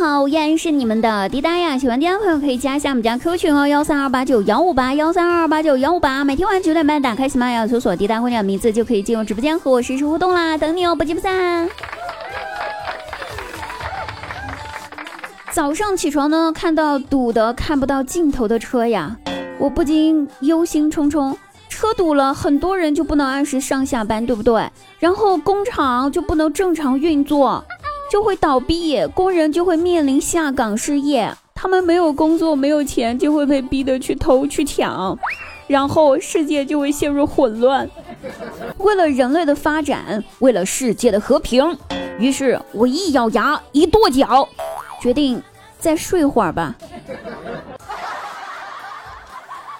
好，依然是你们的滴答呀！喜欢滴答朋友可以加一下我们家 Q 群哦，幺三二八九幺五八幺三二八九幺五八。每天晚上九点半打开喜马拉雅搜索“滴答姑娘”名字，就可以进入直播间和我实时互动啦，等你哦，不见不散。早上起床呢，看到堵得看不到尽头的车呀，我不禁忧心忡忡。车堵了，很多人就不能按时上下班，对不对？然后工厂就不能正常运作。就会倒闭，工人就会面临下岗失业，他们没有工作，没有钱，就会被逼得去偷去抢，然后世界就会陷入混乱。为了人类的发展，为了世界的和平，于是我一咬牙，一跺脚，决定再睡会儿吧。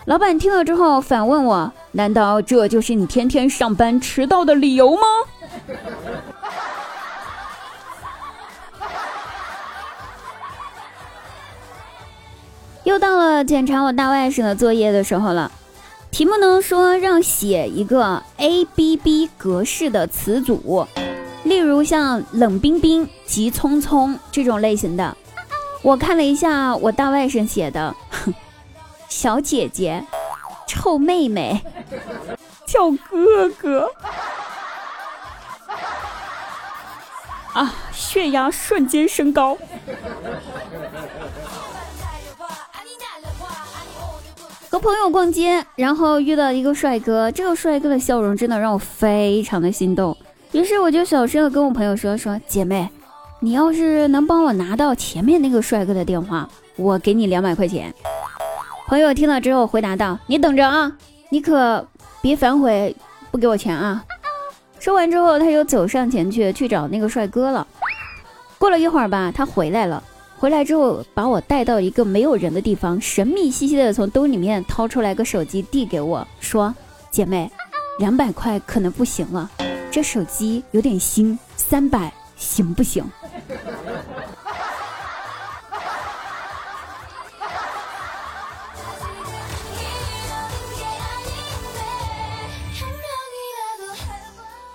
老板听了之后反问我：“难道这就是你天天上班迟到的理由吗？”又到了检查我大外甥的作业的时候了，题目呢说让写一个 A B B 格式的词组，例如像冷冰冰、急匆匆这种类型的。我看了一下我大外甥写的，小姐姐、臭妹妹、叫哥哥，啊，血压瞬间升高。和朋友逛街，然后遇到一个帅哥，这个帅哥的笑容真的让我非常的心动。于是我就小声的跟我朋友说：“说姐妹，你要是能帮我拿到前面那个帅哥的电话，我给你两百块钱。”朋友听了之后回答道：“你等着啊，你可别反悔不给我钱啊。”说完之后，他又走上前去去找那个帅哥了。过了一会儿吧，他回来了。回来之后，把我带到一个没有人的地方，神秘兮兮的从兜里面掏出来个手机，递给我说：“姐妹，两百块可能不行了，这手机有点新，三百行不行？”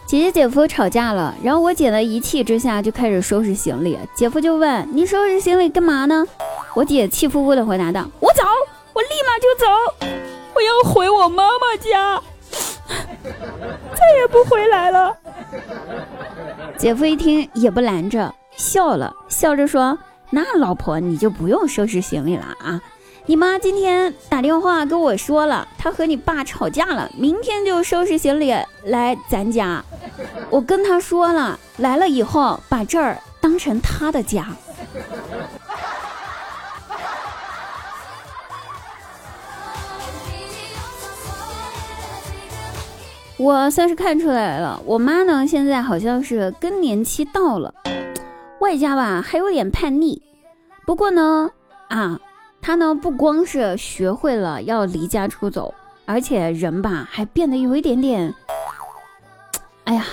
姐姐姐夫吵架了，然后我姐呢一气之下就开始收拾行李。姐夫就问：“你收拾行李干嘛呢？”我姐气呼呼的回答道：“我走，我立马就走，我要回我妈妈家，再也不回来了。”姐夫一听也不拦着，笑了笑着说：“那老婆你就不用收拾行李了啊。”你妈今天打电话跟我说了，她和你爸吵架了，明天就收拾行李来咱家。我跟她说了，来了以后把这儿当成她的家。我算是看出来了，我妈呢现在好像是更年期到了，外加吧还有点叛逆。不过呢，啊。他呢，不光是学会了要离家出走，而且人吧还变得有一点点，哎呀，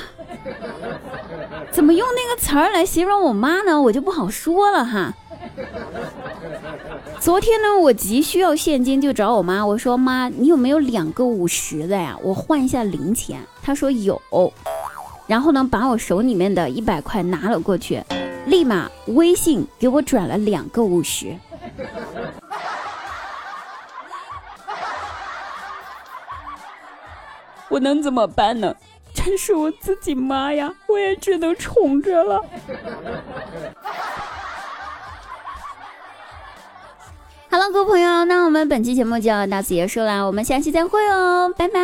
怎么用那个词儿来形容我妈呢？我就不好说了哈。昨天呢，我急需要现金，就找我妈，我说妈，你有没有两个五十的呀？我换一下零钱。她说有，然后呢，把我手里面的一百块拿了过去，立马微信给我转了两个五十。我能怎么办呢？真是我自己妈呀！我也只能宠着了。好了，各位朋友，那我们本期节目就要到此结束了，我们下期再会哦，拜拜。